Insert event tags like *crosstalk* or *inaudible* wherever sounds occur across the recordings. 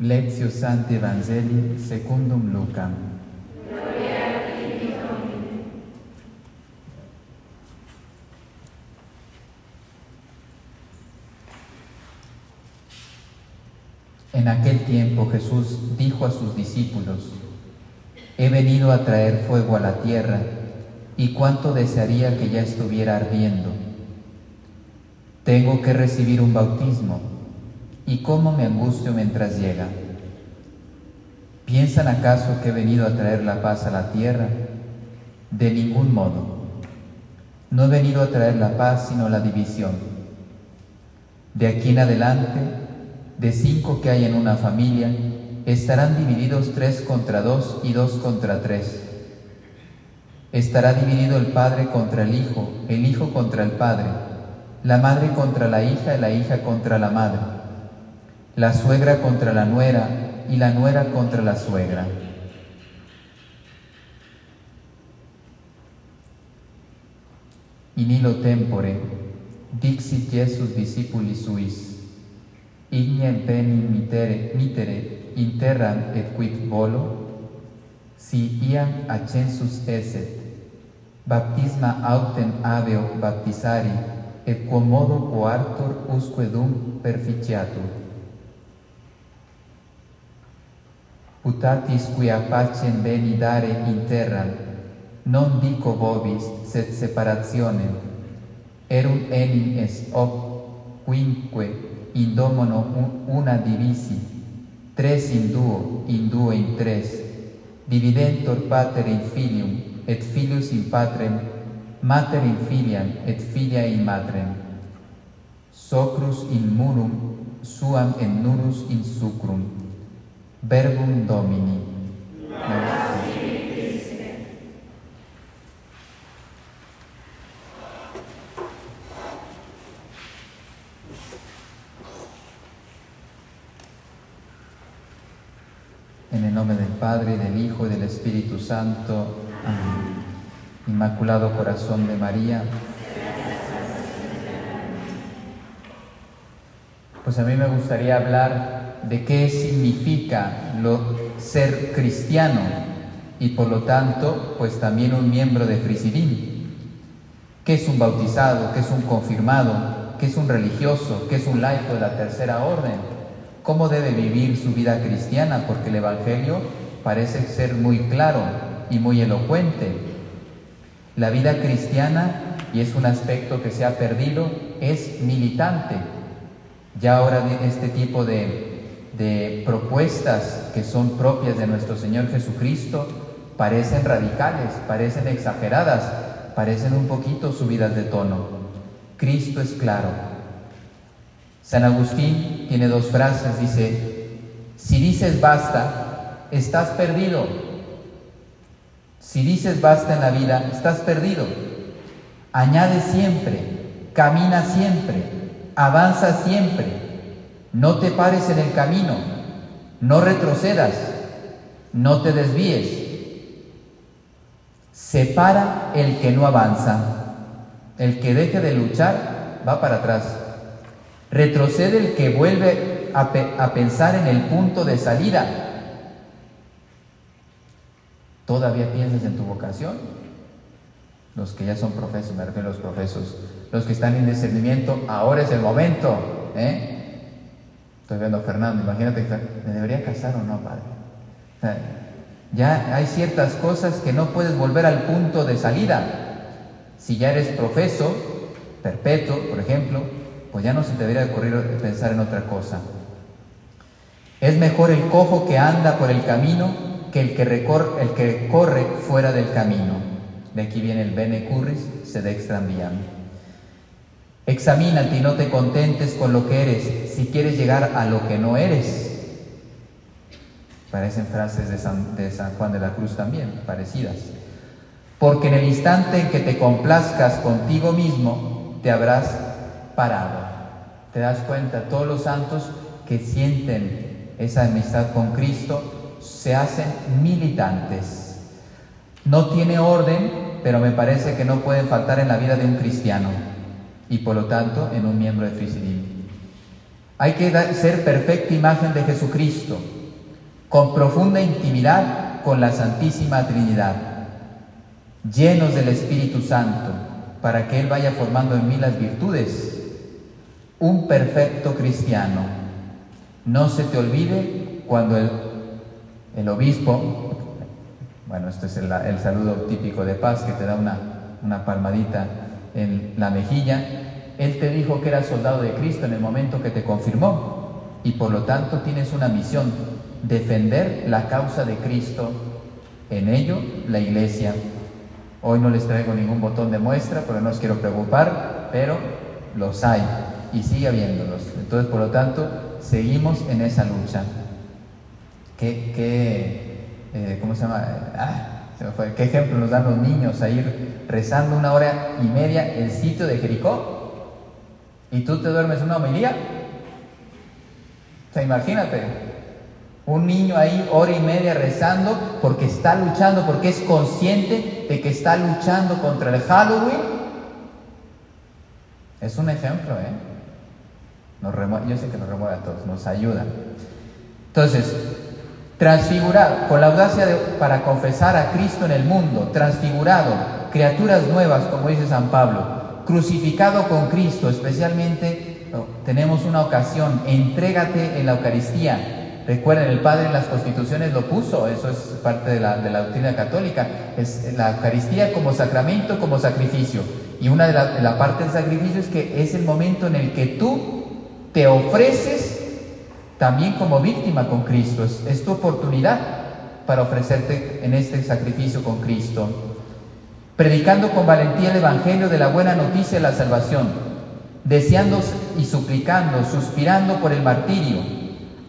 Lectio Sancti Evangelii secundum Lucam. En aquel tiempo Jesús dijo a sus discípulos, He venido a traer fuego a la tierra, y cuánto desearía que ya estuviera ardiendo. Tengo que recibir un bautismo, y cómo me angustio mientras llega. ¿Piensan acaso que he venido a traer la paz a la tierra? De ningún modo. No he venido a traer la paz, sino la división. De aquí en adelante, de cinco que hay en una familia, estarán divididos tres contra dos y dos contra tres. Estará dividido el padre contra el hijo, el hijo contra el padre, la madre contra la hija y la hija contra la madre, la suegra contra la nuera y la nuera contra la suegra. In illo tempore, dixit Jesus discipuli suis, ignem penim mitere, mitere in terram et quid volo, si iam accensus eset, baptisma autem aveo baptisari, et quomodo coartur usque dum perficiatur. putatis quia pacem beni dare in terra, non dico vobis, sed separationem. Erum enim est hoc, quinque in domono una divisi, tres in duo, in duo in tres, dividentor pater in filium, et filius in patrem, mater in filiam, et filia in matrem. Socrus in munum, suam et nurus in sucrum. Verbum Domini. En el nombre del Padre, y del Hijo, y del Espíritu Santo. Amén. Inmaculado Corazón de María. Pues a mí me gustaría hablar de qué significa lo, ser cristiano y por lo tanto, pues también un miembro de Frisidín. ¿Qué es un bautizado? ¿Qué es un confirmado? ¿Qué es un religioso? ¿Qué es un laico de la tercera orden? ¿Cómo debe vivir su vida cristiana? Porque el Evangelio parece ser muy claro y muy elocuente. La vida cristiana, y es un aspecto que se ha perdido, es militante. Ya ahora este tipo de, de propuestas que son propias de nuestro Señor Jesucristo parecen radicales, parecen exageradas, parecen un poquito subidas de tono. Cristo es claro. San Agustín tiene dos frases, dice, si dices basta, estás perdido. Si dices basta en la vida, estás perdido. Añade siempre, camina siempre, avanza siempre. No te pares en el camino, no retrocedas, no te desvíes. Separa el que no avanza. El que deje de luchar va para atrás. Retrocede el que vuelve a, pe a pensar en el punto de salida. ¿Todavía piensas en tu vocación? Los que ya son profesos, me refiero a los profesos. Los que están en discernimiento, ahora es el momento. ¿eh? Estoy viendo a Fernando, imagínate, ¿me debería casar o no, padre? Ya hay ciertas cosas que no puedes volver al punto de salida. Si ya eres profeso, perpetuo, por ejemplo, pues ya no se te debería ocurrir pensar en otra cosa. Es mejor el cojo que anda por el camino que el que, el que corre fuera del camino. De aquí viene el bene curris, sed extra viam. Examínate y no te contentes con lo que eres si quieres llegar a lo que no eres. Parecen frases de San, de San Juan de la Cruz también, parecidas. Porque en el instante en que te complazcas contigo mismo, te habrás parado. Te das cuenta, todos los santos que sienten esa amistad con Cristo se hacen militantes. No tiene orden, pero me parece que no pueden faltar en la vida de un cristiano y por lo tanto en un miembro de Frisidim. Hay que ser perfecta imagen de Jesucristo, con profunda intimidad con la Santísima Trinidad, llenos del Espíritu Santo, para que Él vaya formando en mí las virtudes. Un perfecto cristiano. No se te olvide cuando el, el obispo, bueno, esto es el, el, saludo típico de paz que te da una, una palmadita en la mejilla, Él te dijo que eras soldado de Cristo en el momento que te confirmó y por lo tanto tienes una misión, defender la causa de Cristo, en ello la iglesia. Hoy no les traigo ningún botón de muestra porque no os quiero preocupar, pero los hay y sigue habiéndolos. Entonces, por lo tanto, seguimos en esa lucha. ¿Qué, qué eh, ¿cómo se llama? Ah, ¿Qué ejemplo nos dan los niños a ir rezando una hora y media el sitio de Jericó? ¿Y tú te duermes una homilía? O sea, imagínate, un niño ahí hora y media rezando porque está luchando, porque es consciente de que está luchando contra el Halloween. Es un ejemplo, ¿eh? Nos yo sé que nos remueve a todos, nos ayuda. Entonces, transfigurado, con la audacia para confesar a Cristo en el mundo, transfigurado, criaturas nuevas, como dice San Pablo, crucificado con Cristo, especialmente oh, tenemos una ocasión, entrégate en la Eucaristía. Recuerden, el Padre en las constituciones lo puso, eso es parte de la, de la doctrina católica, es la Eucaristía como sacramento, como sacrificio. Y una de las de la parte del sacrificio es que es el momento en el que tú te ofreces también como víctima con Cristo. Es, tu oportunidad para ofrecerte en este sacrificio con Cristo. Predicando con valentía el Evangelio de la buena noticia de la salvación, deseando y suplicando, suspirando por el martirio,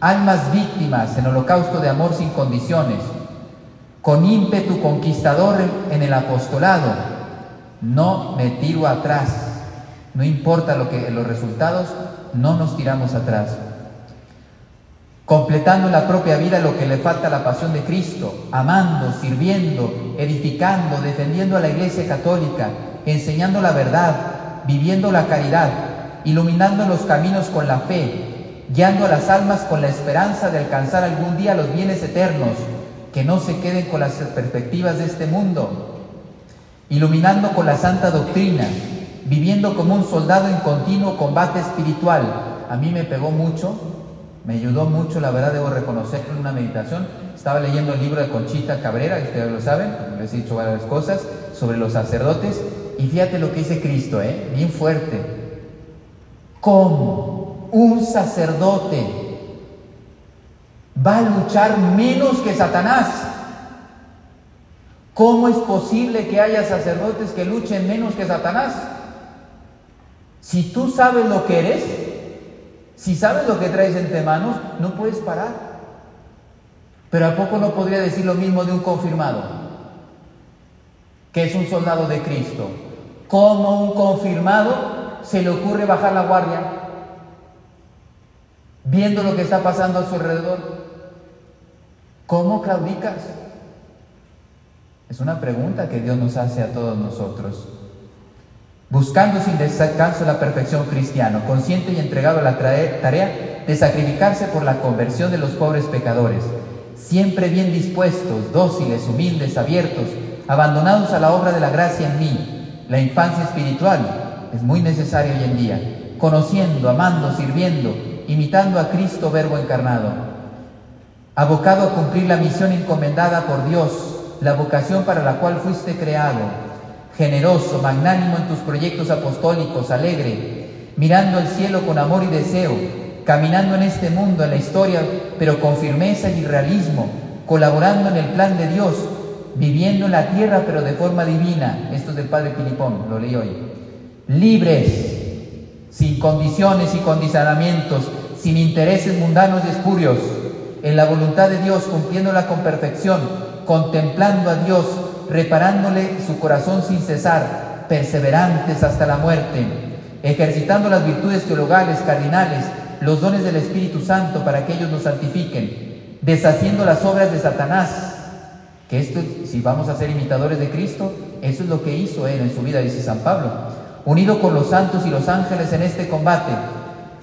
almas víctimas en holocausto de amor sin condiciones, con ímpetu conquistador en el apostolado, no me tiro atrás, no importa lo que los resultados, no nos tiramos atrás completando la propia vida lo que le falta a la pasión de Cristo, amando, sirviendo, edificando, defendiendo a la Iglesia Católica, enseñando la verdad, viviendo la caridad, iluminando los caminos con la fe, guiando a las almas con la esperanza de alcanzar algún día los bienes eternos, que no se queden con las perspectivas de este mundo, iluminando con la santa doctrina, viviendo como un soldado en continuo combate espiritual. A mí me pegó mucho me ayudó mucho, la verdad, debo reconocer en una meditación. Estaba leyendo el libro de Conchita Cabrera, ustedes lo saben, les he dicho varias cosas, sobre los sacerdotes. Y fíjate lo que dice Cristo, ¿eh? bien fuerte. ¿Cómo un sacerdote va a luchar menos que Satanás? ¿Cómo es posible que haya sacerdotes que luchen menos que Satanás? Si tú sabes lo que eres, si sabes lo que traes entre manos, no puedes parar. Pero ¿a poco no podría decir lo mismo de un confirmado? Que es un soldado de Cristo. ¿Cómo un confirmado se le ocurre bajar la guardia? Viendo lo que está pasando a su alrededor. ¿Cómo claudicas? Es una pregunta que Dios nos hace a todos nosotros buscando sin descanso la perfección cristiana, consciente y entregado a la tarea de sacrificarse por la conversión de los pobres pecadores, siempre bien dispuestos, dóciles, humildes, abiertos, abandonados a la obra de la gracia en mí. La infancia espiritual es muy necesaria hoy en día, conociendo, amando, sirviendo, imitando a Cristo Verbo encarnado, abocado a cumplir la misión encomendada por Dios, la vocación para la cual fuiste creado, generoso, magnánimo en tus proyectos apostólicos, alegre, mirando el cielo con amor y deseo, caminando en este mundo, en la historia, pero con firmeza y realismo, colaborando en el plan de Dios, viviendo en la tierra, pero de forma divina. Esto es del Padre Pilipón, lo leí hoy. Libres, sin condiciones y condicionamientos, sin intereses mundanos y espurios, en la voluntad de Dios, cumpliéndola con perfección, contemplando a Dios, reparándole su corazón sin cesar, perseverantes hasta la muerte, ejercitando las virtudes teologales, cardinales, los dones del Espíritu Santo para que ellos nos santifiquen, deshaciendo las obras de Satanás. Que esto, si vamos a ser imitadores de Cristo, eso es lo que hizo Él en su vida, dice San Pablo. Unido con los santos y los ángeles en este combate,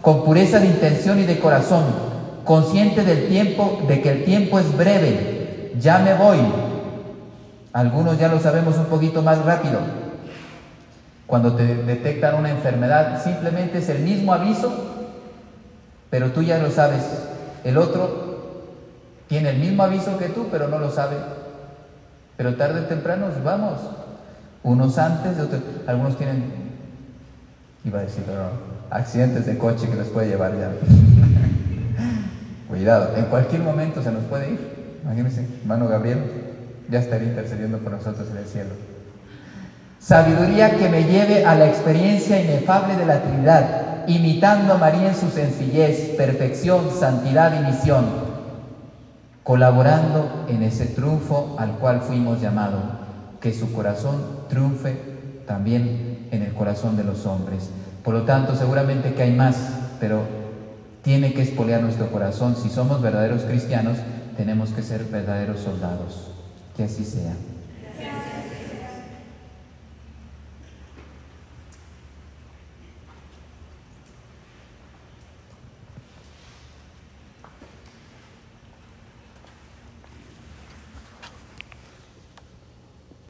con pureza de intención y de corazón, consciente del tiempo, de que el tiempo es breve, ya me voy. Algunos ya lo sabemos un poquito más rápido. Cuando te detectan una enfermedad, simplemente es el mismo aviso, pero tú ya lo sabes. El otro tiene el mismo aviso que tú, pero no lo sabe. Pero tarde o temprano vamos. Unos antes, otros, algunos tienen, iba a decir, accidentes de coche que les puede llevar ya. *laughs* Cuidado, en cualquier momento se nos puede ir. Imagínense, hermano Gabriel ya estaría intercediendo por nosotros en el cielo. Sabiduría que me lleve a la experiencia inefable de la Trinidad, imitando a María en su sencillez, perfección, santidad y misión, colaborando en ese triunfo al cual fuimos llamados, que su corazón triunfe también en el corazón de los hombres. Por lo tanto, seguramente que hay más, pero tiene que espolear nuestro corazón. Si somos verdaderos cristianos, tenemos que ser verdaderos soldados. Que así sea.